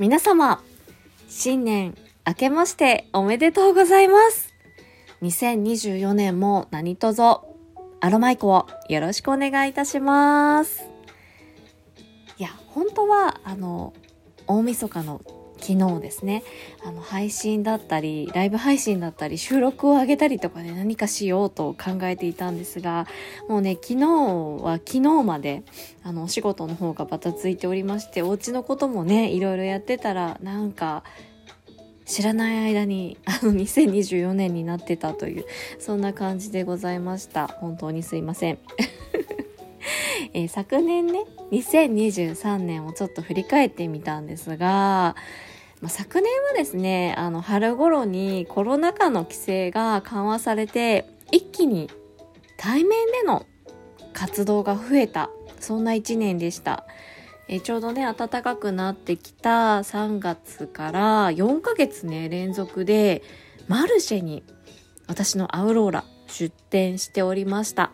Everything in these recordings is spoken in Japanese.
皆様、新年明けましておめでとうございます。2024年も何卒アロマイコをよろしくお願いいたします。いや、本当は、あの、大晦日の昨日ですね。あの配信だったりライブ配信だったり収録を上げたりとかで何かしようと考えていたんですがもうね昨日は昨日まであのお仕事の方がバタついておりましてお家のこともねいろいろやってたらなんか知らない間にあの2024年になってたというそんな感じでございました。本当にすいません。えー、昨年ね2023年をちょっと振り返ってみたんですがまあ、昨年はですね、あの、春頃にコロナ禍の規制が緩和されて、一気に対面での活動が増えた、そんな一年でした。えちょうどね、暖かくなってきた3月から4ヶ月ね、連続でマルシェに私のアウローラ出店しておりました。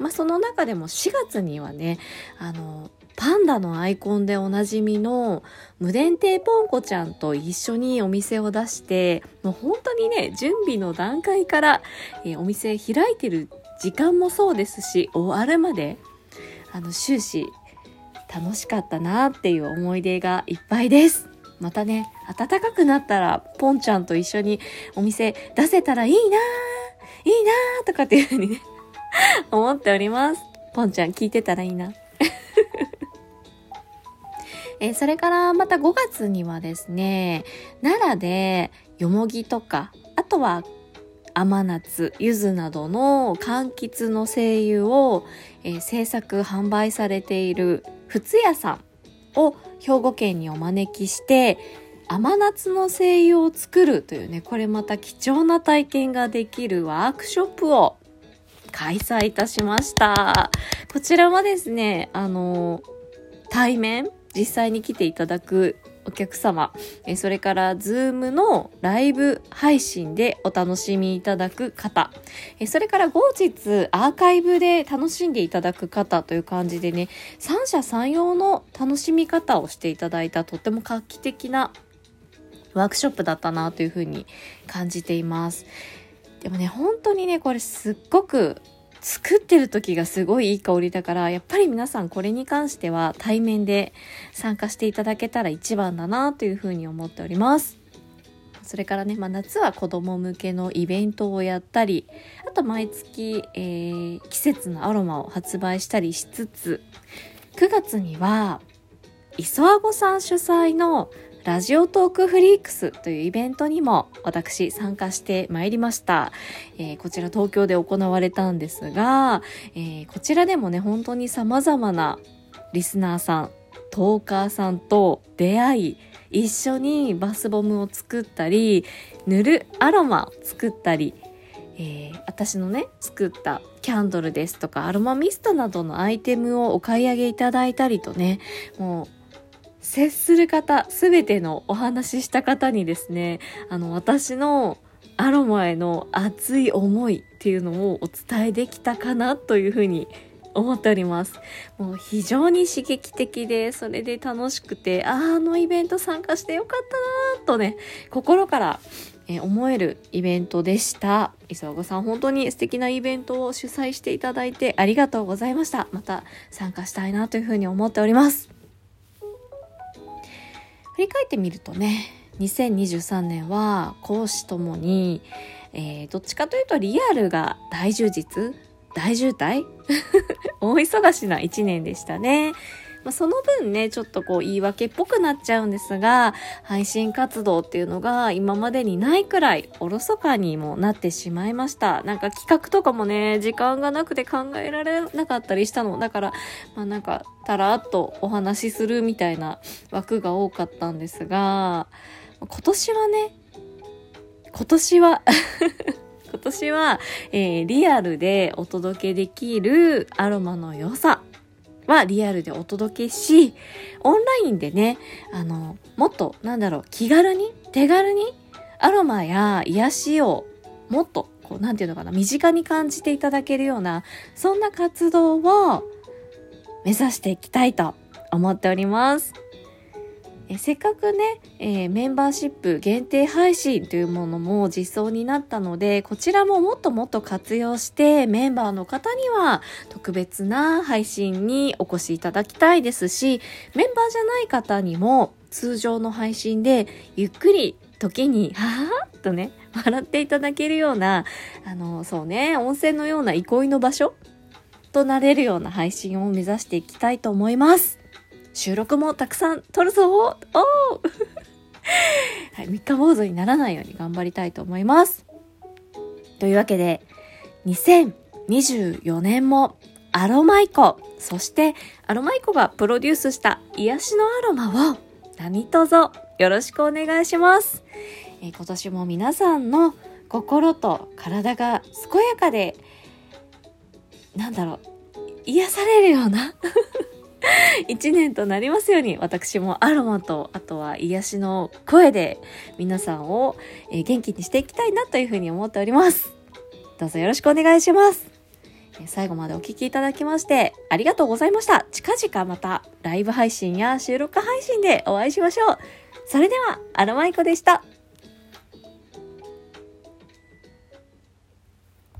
まあ、その中でも4月にはね、あの、パンダのアイコンでおなじみの無伝亭ポンコちゃんと一緒にお店を出して、もう本当にね、準備の段階から、えー、お店開いてる時間もそうですし、終わるまで、あの、終始楽しかったなっていう思い出がいっぱいです。またね、暖かくなったら、ポンちゃんと一緒にお店出せたらいいなーいいなーとかっていうふうにね思っております。ポンちゃん聞いてたらいいな。えー、それからまた5月にはですね、奈良でよもぎとか、あとは甘夏、柚子などの柑橘の精油を、えー、制作販売されているふつ屋さんを兵庫県にお招きして甘夏の精油を作るというねこれまた貴重な体験ができるワークショップを開催いたしました。こちらはですねあの対面実際に来ていただくお客様、えそれからズームのライブ配信でお楽しみいただく方、えそれから後日アーカイブで楽しんでいただく方という感じでね、三者三様の楽しみ方をしていただいたとっても画期的なワークショップだったなというふうに感じています。でもね、本当にね、これすっごく作ってる時がすごいいい香りだから、やっぱり皆さんこれに関しては対面で参加していただけたら一番だなというふうに思っております。それからね、まあ、夏は子供向けのイベントをやったり、あと毎月、えー、季節のアロマを発売したりしつつ、9月には、磯あごさん主催のラジオトークフリークスというイベントにも私参加してまいりました。えー、こちら東京で行われたんですが、えー、こちらでもね、本当に様々なリスナーさん、トーカーさんと出会い、一緒にバスボムを作ったり、塗るアロマを作ったり、えー、私のね、作ったキャンドルですとかアロマミストなどのアイテムをお買い上げいただいたりとね、もう接する方、すべてのお話しした方にですね、あの、私のアロマへの熱い思いっていうのをお伝えできたかなというふうに思っております。もう非常に刺激的で、それで楽しくて、ああのイベント参加してよかったなとね、心から思えるイベントでした。磯子さん、本当に素敵なイベントを主催していただいてありがとうございました。また参加したいなというふうに思っております。振り返ってみるとね2023年は講師ともに、えー、どっちかというとリアルが大充実大渋滞 大忙しな1年でしたね。まあ、その分ね、ちょっとこう言い訳っぽくなっちゃうんですが、配信活動っていうのが今までにないくらいおろそかにもなってしまいました。なんか企画とかもね、時間がなくて考えられなかったりしたの。だから、まあなんか、たらっとお話しするみたいな枠が多かったんですが、今年はね、今年は 今年は、えー、リアルでお届けできるアロマの良さはリアルでお届けし、オンラインでね、あの、もっと、なんだろう、気軽に、手軽に、アロマや癒しをもっと、こう、なんていうのかな、身近に感じていただけるような、そんな活動を目指していきたいと思っております。えせっかくね、えー、メンバーシップ限定配信というものも実装になったので、こちらももっともっと活用してメンバーの方には特別な配信にお越しいただきたいですし、メンバーじゃない方にも通常の配信でゆっくり時に、ははっとね、笑っていただけるような、あの、そうね、温泉のような憩いの場所となれるような配信を目指していきたいと思います。収録もたくさん撮るぞお はい、3日坊主にならないように頑張りたいと思います。というわけで、2024年もアロマイコ、そしてアロマイコがプロデュースした癒しのアロマを何卒よろしくお願いします。え、今年も皆さんの心と体が健やかで、なんだろう、癒されるような 一年となりますように、私もアロマと、あとは癒しの声で皆さんを元気にしていきたいなというふうに思っております。どうぞよろしくお願いします。最後までお聴きいただきましてありがとうございました。近々またライブ配信や収録配信でお会いしましょう。それでは、アロマイコでした。